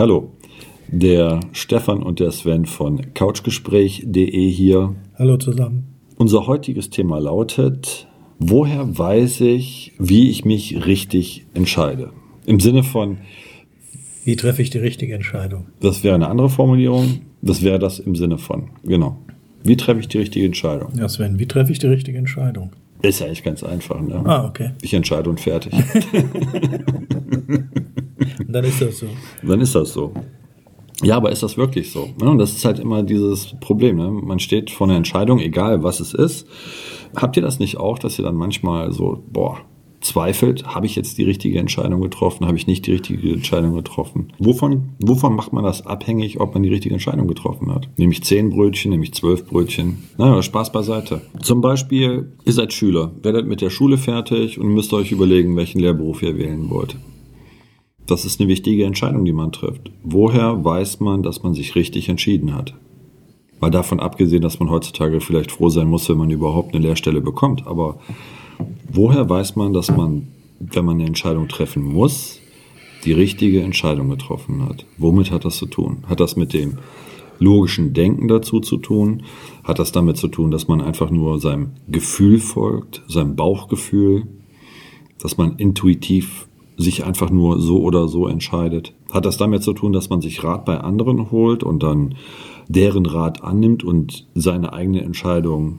Hallo, der Stefan und der Sven von couchgespräch.de hier. Hallo zusammen. Unser heutiges Thema lautet, woher weiß ich, wie ich mich richtig entscheide? Im Sinne von, Wie treffe ich die richtige Entscheidung? das wäre eine andere Formulierung, das wäre das im Sinne von, genau. Wie treffe ich die richtige Entscheidung? Ja, Sven, wie treffe ich die richtige Entscheidung? Ist ja eigentlich ganz einfach, ne? Ah, okay. Ich entscheide und fertig. Und dann ist das so. Dann ist das so. Ja, aber ist das wirklich so? Ne? Und das ist halt immer dieses Problem. Ne? Man steht vor einer Entscheidung, egal was es ist. Habt ihr das nicht auch, dass ihr dann manchmal so, boah, zweifelt, habe ich jetzt die richtige Entscheidung getroffen, habe ich nicht die richtige Entscheidung getroffen? Wovon, wovon macht man das abhängig, ob man die richtige Entscheidung getroffen hat? Nämlich zehn Brötchen, nämlich zwölf Brötchen. Na, Spaß beiseite. Zum Beispiel, ihr seid Schüler, werdet mit der Schule fertig und müsst euch überlegen, welchen Lehrberuf ihr wählen wollt. Das ist eine wichtige Entscheidung, die man trifft. Woher weiß man, dass man sich richtig entschieden hat? Mal davon abgesehen, dass man heutzutage vielleicht froh sein muss, wenn man überhaupt eine Lehrstelle bekommt. Aber woher weiß man, dass man, wenn man eine Entscheidung treffen muss, die richtige Entscheidung getroffen hat? Womit hat das zu tun? Hat das mit dem logischen Denken dazu zu tun? Hat das damit zu tun, dass man einfach nur seinem Gefühl folgt, seinem Bauchgefühl, dass man intuitiv sich einfach nur so oder so entscheidet? Hat das damit zu tun, dass man sich Rat bei anderen holt und dann deren Rat annimmt und seine eigene Entscheidung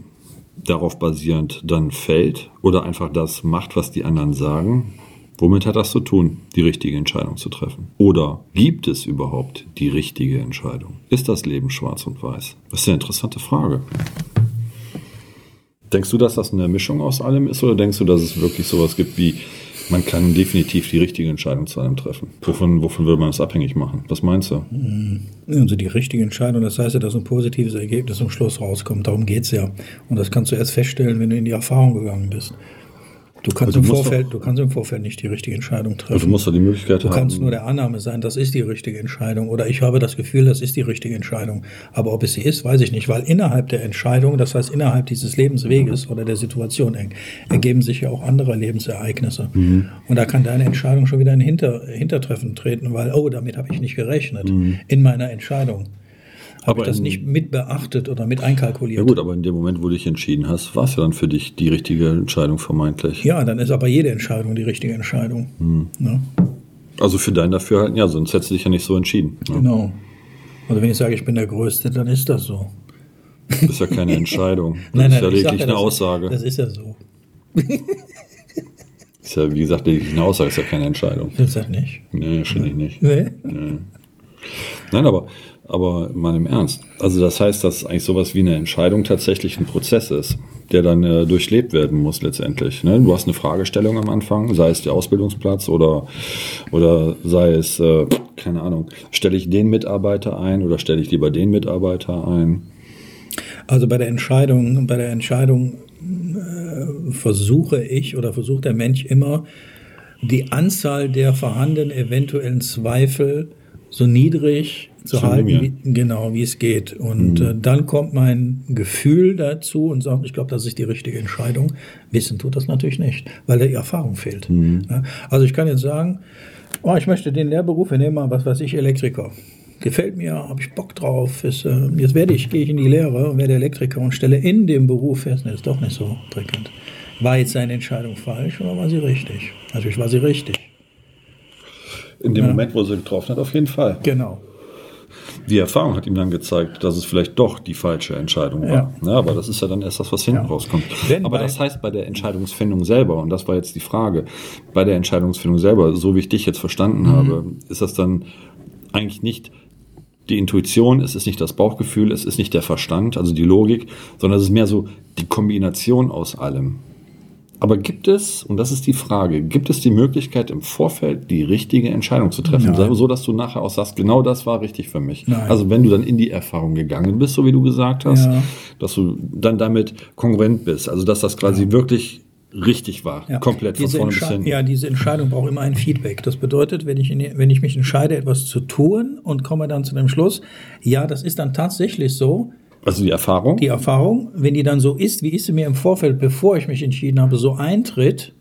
darauf basierend dann fällt oder einfach das macht, was die anderen sagen? Womit hat das zu tun, die richtige Entscheidung zu treffen? Oder gibt es überhaupt die richtige Entscheidung? Ist das Leben schwarz und weiß? Das ist eine interessante Frage. Denkst du, dass das eine Mischung aus allem ist oder denkst du, dass es wirklich sowas gibt wie, man kann definitiv die richtige Entscheidung zu einem treffen? Wovon, wovon würde man das abhängig machen? Was meinst du? Also die richtige Entscheidung, das heißt ja, dass ein positives Ergebnis am Schluss rauskommt. Darum geht es ja. Und das kannst du erst feststellen, wenn du in die Erfahrung gegangen bist. Du kannst, Also im, du Vorfeld, du kannst im Vorfeld nicht die richtige Entscheidung treffen. Also du musst doch die Möglichkeit Du haben. kannst nur der Annahme sein, das ist die richtige Entscheidung. Oder ich habe das Gefühl, das ist die richtige Entscheidung. Aber ob es sie ist, weiß ich nicht, weil innerhalb der Entscheidung, das heißt innerhalb dieses Lebensweges oder der Situation er- ergeben sich ja auch andere Lebensereignisse. Mhm. Und da kann deine Entscheidung schon wieder in Hinter, Hintertreffen treten, weil, oh, damit habe ich nicht gerechnet in meiner Entscheidung. Habe ich das in- nicht mit beachtet oder mit einkalkuliert. Ja gut, aber in dem Moment, wo du dich entschieden hast, war es ja dann für dich die richtige Entscheidung vermeintlich. Ja, dann ist aber jede Entscheidung die richtige Entscheidung. Mhm. Ne? Also für dein Dafürhalten, ja, sonst hättest du dich ja nicht so entschieden. Ne? Genau. Also wenn ich sage, ich bin der Größte, dann ist das so. Das ist ja keine Entscheidung. Das ist ja ich sag lediglich ja, eine das- Aussage. Das ist ja so. ist ja, wie gesagt, lediglich eine Aussage, ist ja keine Entscheidung. Das ist nicht. Nee, finde ich nicht. Nee? Nein, aber, aber mal im Ernst. Also das heißt, dass eigentlich sowas wie eine Entscheidung tatsächlich ein Prozess ist, der dann äh, durchlebt werden muss letztendlich. Ne? Du hast eine Fragestellung am Anfang, sei es der Ausbildungsplatz oder, oder sei es, äh, keine Ahnung, stelle ich den Mitarbeiter ein oder stelle ich lieber den Mitarbeiter ein? Also bei der Entscheidung, bei der Entscheidung äh, versuche ich oder versucht der Mensch immer, die Anzahl der vorhandenen eventuellen Zweifel so niedrig zu Zu halten, wie, genau wie es geht. Und äh, dann kommt mein Gefühl dazu und sagt, ich glaube, das ist die richtige Entscheidung. Wissen tut das natürlich nicht, weil da die Erfahrung fehlt. Ja, also ich kann jetzt sagen, oh, ich möchte den Lehrberuf, wir nehmen mal, was weiß ich, Elektriker. Gefällt mir, habe ich Bock drauf. Ist, äh, jetzt werde ich, gehe ich in die Lehre und werde Elektriker und stelle in dem Beruf fest, ne, ist doch nicht so prickelnd. War jetzt seine Entscheidung falsch oder war sie richtig? Natürlich war sie richtig. In dem Moment, wo sie getroffen hat, auf jeden Fall. Genau. Die Erfahrung hat ihm dann gezeigt, dass es vielleicht doch die falsche Entscheidung war. Ja. Ja. aber das ist ja dann erst das, was hinten Ja. rauskommt. Wenn aber das heißt bei der Entscheidungsfindung selber, und das war jetzt die Frage, bei der Entscheidungsfindung selber, so wie ich dich jetzt verstanden habe, ist das dann eigentlich nicht die Intuition, es ist nicht das Bauchgefühl, es ist nicht der Verstand, also die Logik, sondern es ist mehr so die Kombination aus allem. Aber gibt es, und das ist die Frage, gibt es die Möglichkeit im Vorfeld die richtige Entscheidung zu treffen, Nein. so dass du nachher auch sagst, genau das war richtig für mich. Nein. Also wenn du dann in die Erfahrung gegangen bist, so wie du gesagt hast, Ja. dass du dann damit kongruent bist, also dass das quasi wirklich richtig war, Ja. komplett von diese vorne bis hinten. Ja, diese Entscheidung braucht immer ein Feedback. Das bedeutet, wenn ich, in, wenn ich mich entscheide, etwas zu tun und komme dann zu dem Schluss, ja, das ist dann tatsächlich so, Also die Erfahrung. die Erfahrung, wenn die dann so ist, wie ich sie mir im Vorfeld, bevor ich mich entschieden habe, so eintritt,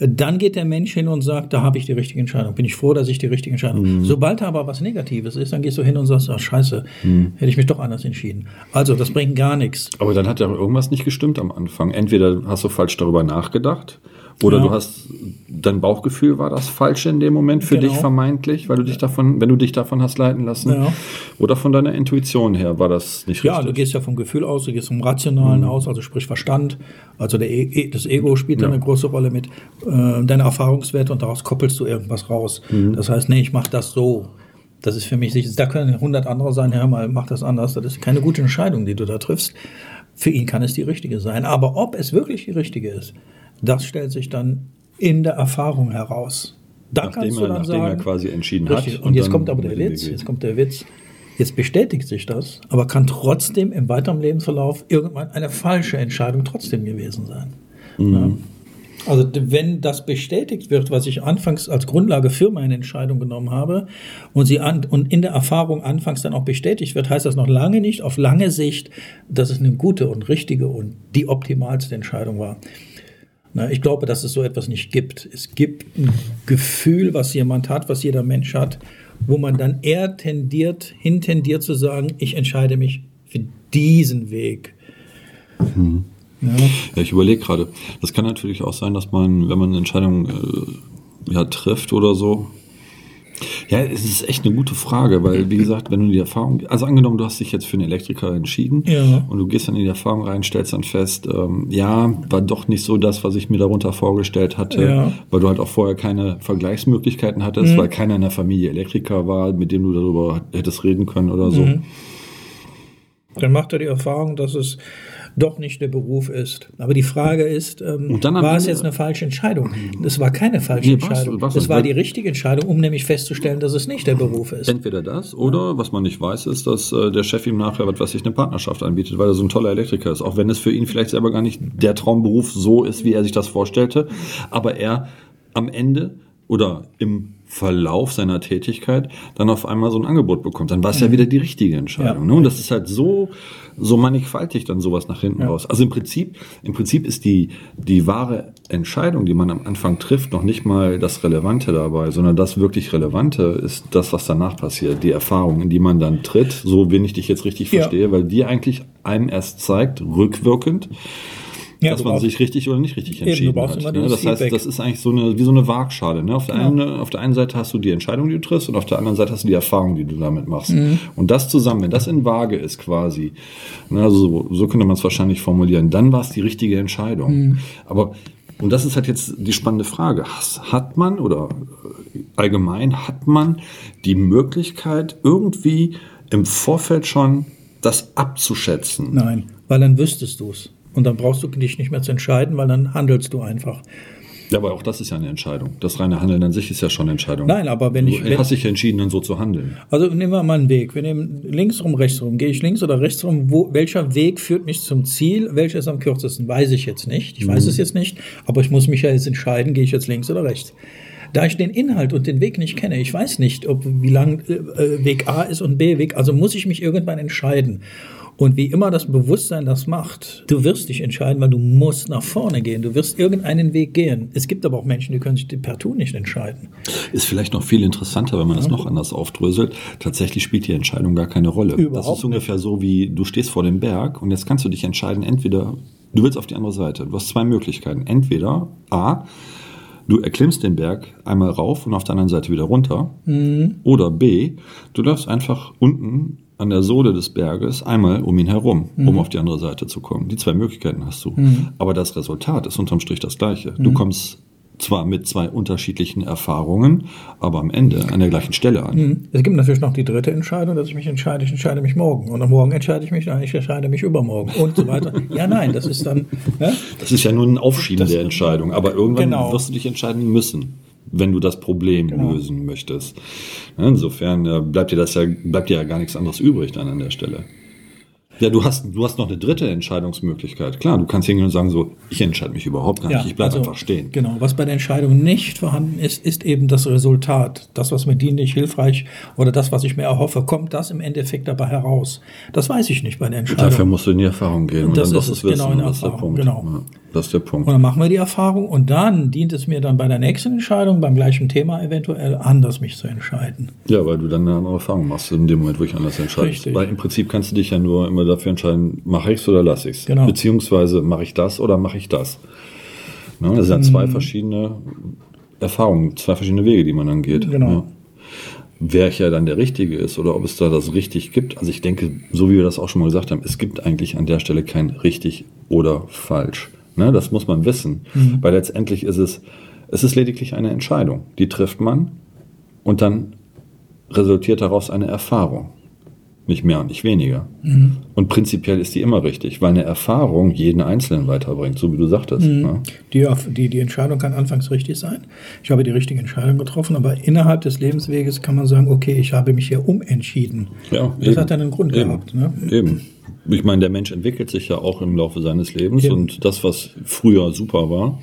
dann geht der Mensch hin und sagt, da habe ich die richtige Entscheidung. Bin ich froh, dass ich die richtige Entscheidung. Mhm. Sobald da aber was Negatives ist, dann gehst du hin und sagst, ach scheiße, mhm. hätte ich mich doch anders entschieden. Also das bringt gar nichts. Aber dann hat ja irgendwas nicht gestimmt am Anfang. Entweder hast du falsch darüber nachgedacht oder ja. du hast dein Bauchgefühl war das falsche in dem Moment für genau. dich vermeintlich, weil du dich davon, wenn du dich davon hast leiten lassen, ja. oder von deiner Intuition her war das nicht richtig. Ja, du gehst ja vom Gefühl aus, du gehst vom Rationalen mhm. aus, also sprich Verstand, also e, e das Ego spielt ja. eine große Rolle mit, äh, deine Erfahrungswerte und daraus koppelst du irgendwas raus. Mhm. Das heißt, nee, ich mache das so. Das ist für mich, da können 100 andere sein, hör mal, mach das anders. Das ist keine gute Entscheidung, die du da triffst. Für ihn kann es die richtige sein. Aber ob es wirklich die richtige ist, das stellt sich dann in der Erfahrung heraus. Da nachdem kannst du dann er, nachdem sagen, er quasi entschieden richtig. hat. Und, und jetzt kommt aber der Witz, jetzt kommt der Witz. Jetzt bestätigt sich das, aber kann trotzdem im weiteren Lebensverlauf irgendwann eine falsche Entscheidung trotzdem gewesen sein. Mhm. Ja. Also wenn das bestätigt wird, was ich anfangs als Grundlage für meine Entscheidung genommen habe und sie an, und in der Erfahrung anfangs dann auch bestätigt wird, heißt das noch lange nicht auf lange Sicht, dass es eine gute und richtige und die optimalste Entscheidung war. Na, ich glaube, dass es so etwas nicht gibt. Es gibt ein Gefühl, was jemand hat, was jeder Mensch hat, wo man dann eher tendiert, hintendiert zu sagen, ich entscheide mich für diesen Weg. Mhm. Ja. ja. ich überlege gerade. Das kann natürlich auch sein, dass man, wenn man eine Entscheidung äh, ja, trifft oder so, ja, es ist echt eine gute Frage, weil wie gesagt, wenn du die Erfahrung, also angenommen, du hast dich jetzt für einen Elektriker entschieden ja. und du gehst dann in die Erfahrung rein, stellst dann fest, ähm, ja, war doch nicht so das, was ich mir darunter vorgestellt hatte, ja. weil du halt auch vorher keine Vergleichsmöglichkeiten hattest, mhm. weil keiner in der Familie Elektriker war, mit dem du darüber hättest reden können oder so. Mhm. Dann macht er die Erfahrung, dass es doch nicht der Beruf ist. Aber die Frage ist, ähm, war es jetzt eine falsche Entscheidung? Es war keine falsche nee, Entscheidung. Was, was, es war die richtige Entscheidung, um nämlich festzustellen, dass es nicht der Beruf ist. Entweder das oder, was man nicht weiß, ist, dass äh, der Chef ihm nachher, was weiß ich, eine Partnerschaft anbietet, weil er so ein toller Elektriker ist. Auch wenn es für ihn vielleicht selber gar nicht der Traumberuf so ist, wie er sich das vorstellte. Aber er am Ende oder im Verlauf seiner Tätigkeit dann auf einmal so ein Angebot bekommt. Dann war es ja mhm. wieder die richtige Entscheidung. Ja. Ne? Und das ist halt so, so mannigfaltig dann sowas nach hinten ja. raus. Also im Prinzip, im Prinzip ist die, die wahre Entscheidung, die man am Anfang trifft, noch nicht mal das Relevante dabei, sondern das wirklich Relevante ist das, was danach passiert, die Erfahrung, in die man dann tritt, so wenn ich dich jetzt richtig ja. verstehe, weil die eigentlich einem erst zeigt, rückwirkend, ja, dass man sich richtig oder nicht richtig entschieden eben, hat. Ne? Das heißt, das ist eigentlich so eine, wie so eine Waagschale. Ne? Auf, der genau. einen, auf der einen Seite hast du die Entscheidung, die du triffst, und auf der anderen Seite hast du die Erfahrung, die du damit machst. Mhm. Und das zusammen, wenn das in Waage ist quasi, ne? also so, so könnte man es wahrscheinlich formulieren, dann war es die richtige Entscheidung. Mhm. Aber und das ist halt jetzt die spannende Frage. Hat man oder allgemein hat man die Möglichkeit, irgendwie im Vorfeld schon das abzuschätzen? Nein, weil dann wüsstest du es. Und dann brauchst du dich nicht mehr zu entscheiden, weil dann handelst du einfach. Ja, aber auch das ist ja eine Entscheidung. Das reine Handeln an sich ist ja schon eine Entscheidung. Nein, aber wenn ich. Du hast dich entschieden, dann so zu handeln. Also nehmen wir mal einen Weg. Wir nehmen links rum, rechts rum. Gehe ich links oder rechts rum? Wo, welcher Weg führt mich zum Ziel? Welcher ist am kürzesten? Weiß ich jetzt nicht. Ich mhm. weiß es jetzt nicht. Aber ich muss mich ja jetzt entscheiden, gehe ich jetzt links oder rechts. Da ich den Inhalt und den Weg nicht kenne, ich weiß nicht, ob wie lang äh, Weg A ist und B Weg, also muss ich mich irgendwann entscheiden. Und wie immer das Bewusstsein das macht, du wirst dich entscheiden, weil du musst nach vorne gehen. Du wirst irgendeinen Weg gehen. Es gibt aber auch Menschen, die können sich partout nicht entscheiden. Ist vielleicht noch viel interessanter, wenn man ja. das noch anders aufdröselt. Tatsächlich spielt die Entscheidung gar keine Rolle. Überhaupt das ist ungefähr nicht. so, wie du stehst vor dem Berg und jetzt kannst du dich entscheiden, entweder du willst auf die andere Seite. Du hast zwei Möglichkeiten. Entweder A, Du erklimmst den Berg einmal rauf und auf der anderen Seite wieder runter. Mhm. Oder B, du läufst einfach unten an der Sohle des Berges einmal um ihn herum, mhm. um auf die andere Seite zu kommen. Die zwei Möglichkeiten hast du. Mhm. Aber das Resultat ist unterm Strich das gleiche. Mhm. Du kommst zwar mit zwei unterschiedlichen Erfahrungen, aber am Ende an der gleichen Stelle an. Mhm. Es gibt natürlich noch die dritte Entscheidung, dass ich mich entscheide, ich entscheide mich morgen. Und am Morgen entscheide ich mich, ich entscheide mich übermorgen und so weiter. ja, nein, das ist dann. Ja? Das ist ja nur ein Aufschieben das, der Entscheidung, aber irgendwann genau. wirst du dich entscheiden müssen wenn du das Problem genau. lösen möchtest. Insofern äh, bleibt dir das ja, bleibt dir ja gar nichts anderes übrig dann an der Stelle. Ja, du hast, du hast noch eine dritte Entscheidungsmöglichkeit. Klar, du kannst hingehen und sagen so, ich entscheide mich überhaupt gar ja, nicht, ich bleibe also, einfach stehen. Genau, was bei der Entscheidung nicht vorhanden ist, ist eben das Resultat. Das, was mir dienlich, hilfreich oder das, was ich mir erhoffe, kommt das im Endeffekt dabei heraus. Das weiß ich nicht bei der Entscheidung. Dafür musst du in die Erfahrung gehen. Und das, das ist es, genau in der Erfahrung, genau. Ja. Das ist der Punkt. Und dann machen wir die Erfahrung und dann dient es mir dann bei der nächsten Entscheidung, beim gleichen Thema eventuell, anders mich zu entscheiden. Ja, weil du dann eine andere Erfahrung machst, in dem Moment, wo ich anders entscheide. Richtig. Weil im Prinzip kannst du dich ja nur immer dafür entscheiden, mache ich es oder lasse ich es. Genau. Beziehungsweise mache ich das oder mache ich das. Ne, das sind ja zwei Mhm. verschiedene Erfahrungen, zwei verschiedene Wege, die man dann geht. Genau. Ja. Welcher dann der richtige ist oder ob es da das richtig gibt. Also ich denke, so wie wir das auch schon mal gesagt haben, es gibt eigentlich an der Stelle kein richtig oder falsch. Ne, das muss man wissen. Mhm. Weil letztendlich ist es, es ist lediglich eine Entscheidung. Die trifft man und dann resultiert daraus eine Erfahrung. Nicht mehr und nicht weniger. Mhm. Und prinzipiell ist die immer richtig, weil eine Erfahrung jeden Einzelnen weiterbringt, so wie du sagtest. Mhm. Ne? Die, die, die Entscheidung kann anfangs richtig sein. Ich habe die richtige Entscheidung getroffen, aber innerhalb des Lebensweges kann man sagen, okay, ich habe mich hier umentschieden. Ja, das hat dann einen Grund eben, gehabt. Ne? Eben. Ich meine, der Mensch entwickelt sich ja auch im Laufe seines Lebens Eben. und das, was früher super war,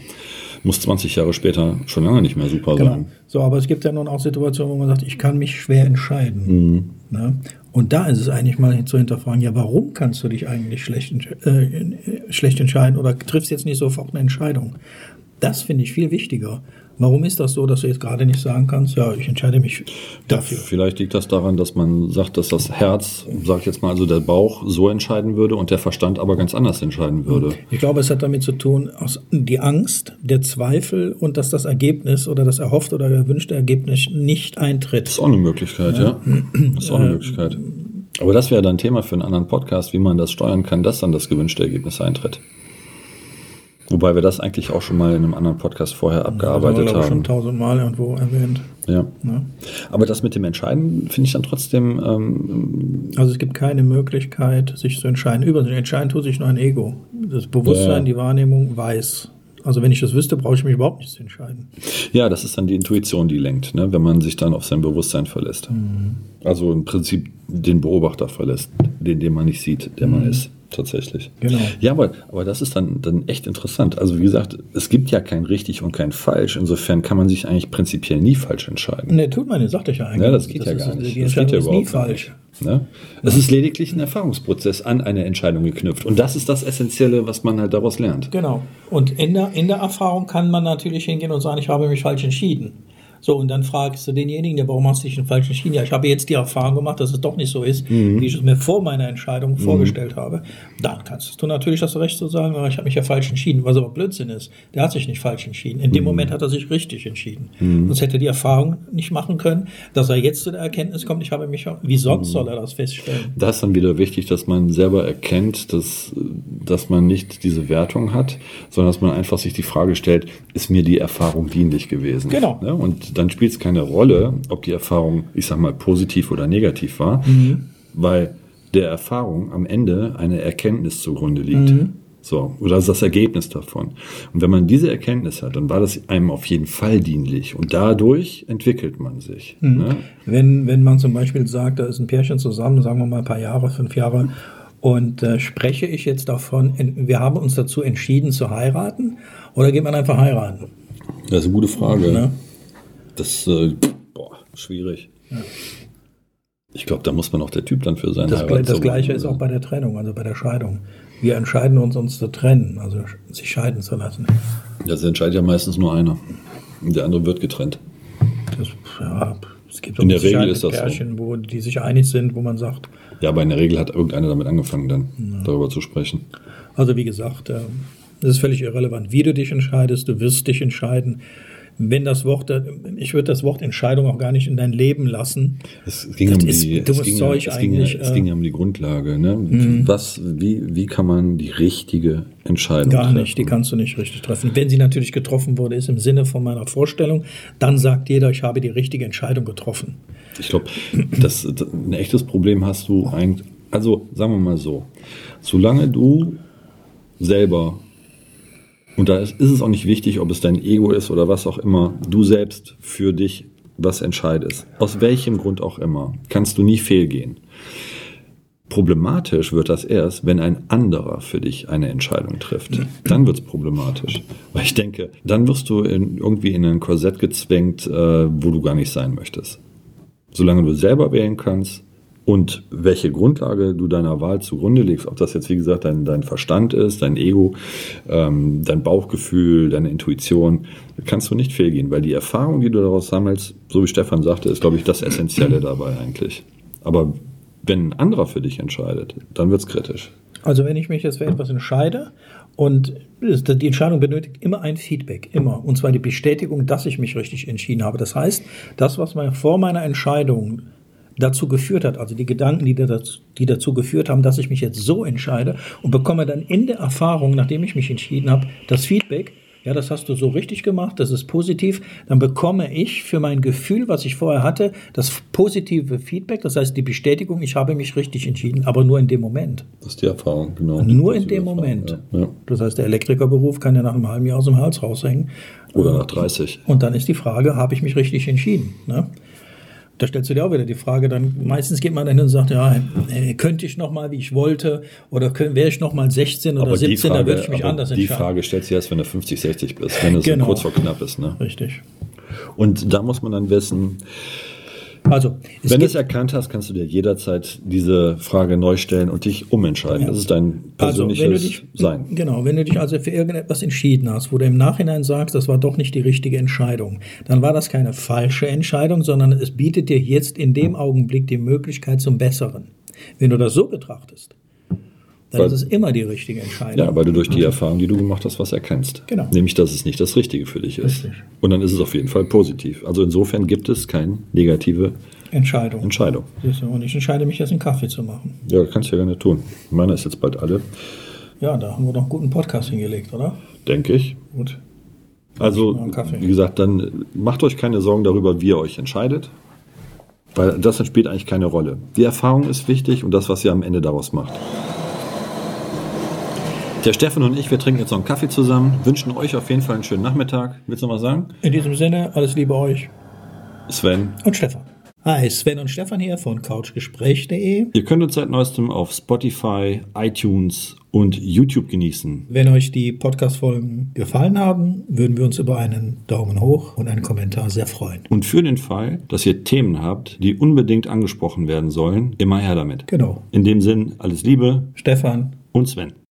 muss 20 Jahre später schon lange nicht mehr super Genau. sein. So, aber es gibt ja nun auch Situationen, wo man sagt, ich kann mich schwer entscheiden. Mhm. Ne? Und da ist es eigentlich mal zu hinterfragen, ja, warum kannst du dich eigentlich schlecht, äh, schlecht entscheiden oder triffst jetzt nicht sofort eine Entscheidung? Das finde ich viel wichtiger. Warum ist das so, dass du jetzt gerade nicht sagen kannst, ja, ich entscheide mich dafür? Vielleicht liegt das daran, dass man sagt, dass das Herz, sag ich jetzt mal, also der Bauch so entscheiden würde und der Verstand aber ganz anders entscheiden würde. Ich glaube, es hat damit zu tun, aus die Angst, der Zweifel und dass das Ergebnis oder das erhoffte oder gewünschte Ergebnis nicht eintritt. Das ist auch eine Möglichkeit, ja. Das ist auch eine Möglichkeit. Aber das wäre dann Thema für einen anderen Podcast, wie man das steuern kann, dass dann das gewünschte Ergebnis eintritt. Wobei wir das eigentlich auch schon mal in einem anderen Podcast vorher abgearbeitet das haben. schon tausendmal irgendwo erwähnt. Ja. Ne? Aber das mit dem Entscheiden finde ich dann trotzdem, ähm, Also es gibt keine Möglichkeit, sich zu entscheiden. Übrigens, entscheiden tut sich nur ein Ego. Das Bewusstsein, Ja. die Wahrnehmung weiß. Also wenn ich das wüsste, brauche ich mich überhaupt nicht zu entscheiden. ja, das ist dann die Intuition, die lenkt, ne? wenn man sich dann auf sein Bewusstsein verlässt. Also im Prinzip den Beobachter verlässt, den, den man nicht sieht, der man ist. Tatsächlich. Genau. Ja, aber, aber das ist dann, dann echt interessant. Also wie gesagt, es gibt ja kein richtig und kein falsch. Insofern kann man sich eigentlich prinzipiell nie falsch entscheiden. Ne, tut man nicht, sagte ich ja eigentlich. Ja, das geht ja ist, gar nicht. Die das geht ja nie überhaupt gar falsch. nicht. Ne? Es ist lediglich ein Erfahrungsprozess an eine Entscheidung geknüpft. Und das ist das Essentielle, was man halt daraus lernt. Genau. Und in der, in der Erfahrung kann man natürlich hingehen und sagen, ich habe mich falsch entschieden. So, und dann fragst du denjenigen, ja, warum hast du dich denn falsch entschieden? Ja, ich habe jetzt die Erfahrung gemacht, dass es doch nicht so ist, Mhm. wie ich es mir vor meiner Entscheidung vorgestellt habe. Dann kannst du natürlich das Recht zu sagen, ah, ich habe mich ja falsch entschieden, was aber Blödsinn ist. Der hat sich nicht falsch entschieden. In dem Mhm. Moment hat er sich richtig entschieden. Sonst hätte er die Erfahrung nicht machen können, dass er jetzt zu der Erkenntnis kommt, ich habe mich, wie Mhm. sonst soll er das feststellen? Da ist dann wieder wichtig, dass man selber erkennt, dass, dass man nicht diese Wertung hat, sondern dass man einfach sich die Frage stellt, ist mir die Erfahrung dienlich gewesen? Genau. Ja, und dann spielt es keine Rolle, ob die Erfahrung, ich sag mal, positiv oder negativ war, weil der Erfahrung am Ende eine Erkenntnis zugrunde liegt. So, oder das ist das Ergebnis davon. Und wenn man diese Erkenntnis hat, dann war das einem auf jeden Fall dienlich. Und dadurch entwickelt man sich. Ne? Wenn, wenn man zum Beispiel sagt, da ist ein Pärchen zusammen, sagen wir mal ein paar Jahre, fünf Jahre, und äh, spreche ich jetzt davon, wir haben uns dazu entschieden zu heiraten, oder geht man einfach heiraten? Das ist eine gute Frage. Ne? Das äh, boah, schwierig. Ich glaube, da muss man auch der Typ dann für sein. Das, das Gleiche ist auch bei der Trennung, also bei der Scheidung. Wir entscheiden uns, uns zu trennen, also sich scheiden zu lassen. Das entscheidet ja meistens nur einer. Und der andere wird getrennt. Das, ja, es gibt In auch der mit Sicherheit Regel ist das so. Pärchen, wo die sich einig sind, wo man sagt, Ja, aber in der Regel hat irgendeiner damit angefangen, dann darüber zu sprechen. Also wie gesagt, äh, es ist völlig irrelevant, wie du dich entscheidest. Du wirst dich entscheiden. Wenn das Wort, ich würde das Wort Entscheidung auch gar nicht in dein Leben lassen. Es ging, Das um die, es, ging ja, es, ging ja, eigentlich, es ging ja um die Grundlage. Ne? Was, wie, wie kann man die richtige Entscheidung Gar treffen? nicht, die kannst du nicht richtig treffen. Wenn sie natürlich getroffen wurde, ist im Sinne von meiner Vorstellung, dann sagt jeder, ich habe die richtige Entscheidung getroffen. Ich glaube, ein echtes Problem hast du eigentlich. Also sagen wir mal so: Solange du selber und da ist, es auch nicht wichtig, ob es dein Ego ist oder was auch immer, du selbst für dich was entscheidest. Aus welchem Grund auch immer, kannst du nie fehlgehen. Problematisch wird das erst, wenn ein anderer für dich eine Entscheidung trifft. Dann wird es problematisch. Weil ich denke, dann wirst du in, irgendwie in ein Korsett gezwängt, äh, wo du gar nicht sein möchtest. Solange du selber wählen kannst, Und welche Grundlage du deiner Wahl zugrunde legst, ob das jetzt wie gesagt dein, dein Verstand ist, dein Ego, ähm, dein Bauchgefühl, deine Intuition, kannst du nicht fehlgehen, weil die Erfahrung, die du daraus sammelst, so wie Stefan sagte, ist, glaube ich, das Essentielle dabei eigentlich. Aber wenn ein anderer für dich entscheidet, dann wird es kritisch. Also wenn ich mich jetzt für etwas entscheide und die Entscheidung benötigt immer ein Feedback, immer. Und zwar die Bestätigung, dass ich mich richtig entschieden habe. Das heißt, das, was mir vor meiner Entscheidung dazu geführt hat, also die Gedanken, die dazu, die dazu geführt haben, dass ich mich jetzt so entscheide und bekomme dann in der Erfahrung, nachdem ich mich entschieden habe, das Feedback, ja, das hast du so richtig gemacht, das ist positiv, dann bekomme ich für mein Gefühl, was ich vorher hatte, das positive Feedback, das heißt die Bestätigung, ich habe mich richtig entschieden, aber nur in dem Moment. Das ist die Erfahrung, genau. Nur in dem Moment. Ja, ja. Das heißt, der Elektrikerberuf kann ja nach einem halben Jahr aus dem Hals raushängen. Oder nach 30. Und dann ist die Frage, habe ich mich richtig entschieden? Ne? Da stellst du dir auch wieder die Frage, dann meistens geht man dann hin und sagt, ja, äh, könnte ich noch mal, wie ich wollte, oder wäre ich noch mal 16 oder aber 17, Frage, dann würde ich mich anders entscheiden. Die Frage stellst du erst, wenn du 50, 60 bist, wenn es genau. kurz vor knapp ist. Ne? Richtig. Und da muss man dann wissen, also, Wenn du es erkannt hast, kannst du dir jederzeit diese Frage neu stellen und dich umentscheiden. Ja. Das ist dein persönliches also, dich, Sein. Genau, wenn du dich also für irgendetwas entschieden hast, wo du im Nachhinein sagst, das war doch nicht die richtige Entscheidung, dann war das keine falsche Entscheidung, sondern es bietet dir jetzt in dem Augenblick die Möglichkeit zum Besseren. Wenn du das so betrachtest, dann weil, ist es immer die richtige Entscheidung. Ja, weil du durch die Erfahrung, die du gemacht hast, was erkennst. Genau. Nämlich, dass es nicht das Richtige für dich ist. Richtig. Und dann ist es auf jeden Fall positiv. Also insofern gibt es keine negative Entscheidung. Entscheidung. Und ich entscheide mich jetzt einen Kaffee zu machen. Ja, kannst du ja gerne tun. Meiner ist jetzt bald alle. Ja, da haben wir doch einen guten Podcast hingelegt, oder? Denke ich. Gut. Also, wie gesagt, dann macht euch keine Sorgen darüber, wie ihr euch entscheidet. Weil das spielt eigentlich keine Rolle. Die Erfahrung ist wichtig und das, was ihr am Ende daraus macht. Der Steffen und ich, wir trinken jetzt noch einen Kaffee zusammen, wünschen euch auf jeden Fall einen schönen Nachmittag. Willst du noch was sagen? In diesem Sinne, alles Liebe euch. Sven. Und Stefan. Hi, Sven und Stefan hier von couchgespräch.de. Ihr könnt uns seit neuestem auf Spotify, iTunes und YouTube genießen. Wenn euch die Podcast-Folgen gefallen haben, würden wir uns über einen Daumen hoch und einen Kommentar sehr freuen. Und für den Fall, dass ihr Themen habt, die unbedingt angesprochen werden sollen, immer her damit. Genau. In dem Sinn, alles Liebe. Stefan und Sven.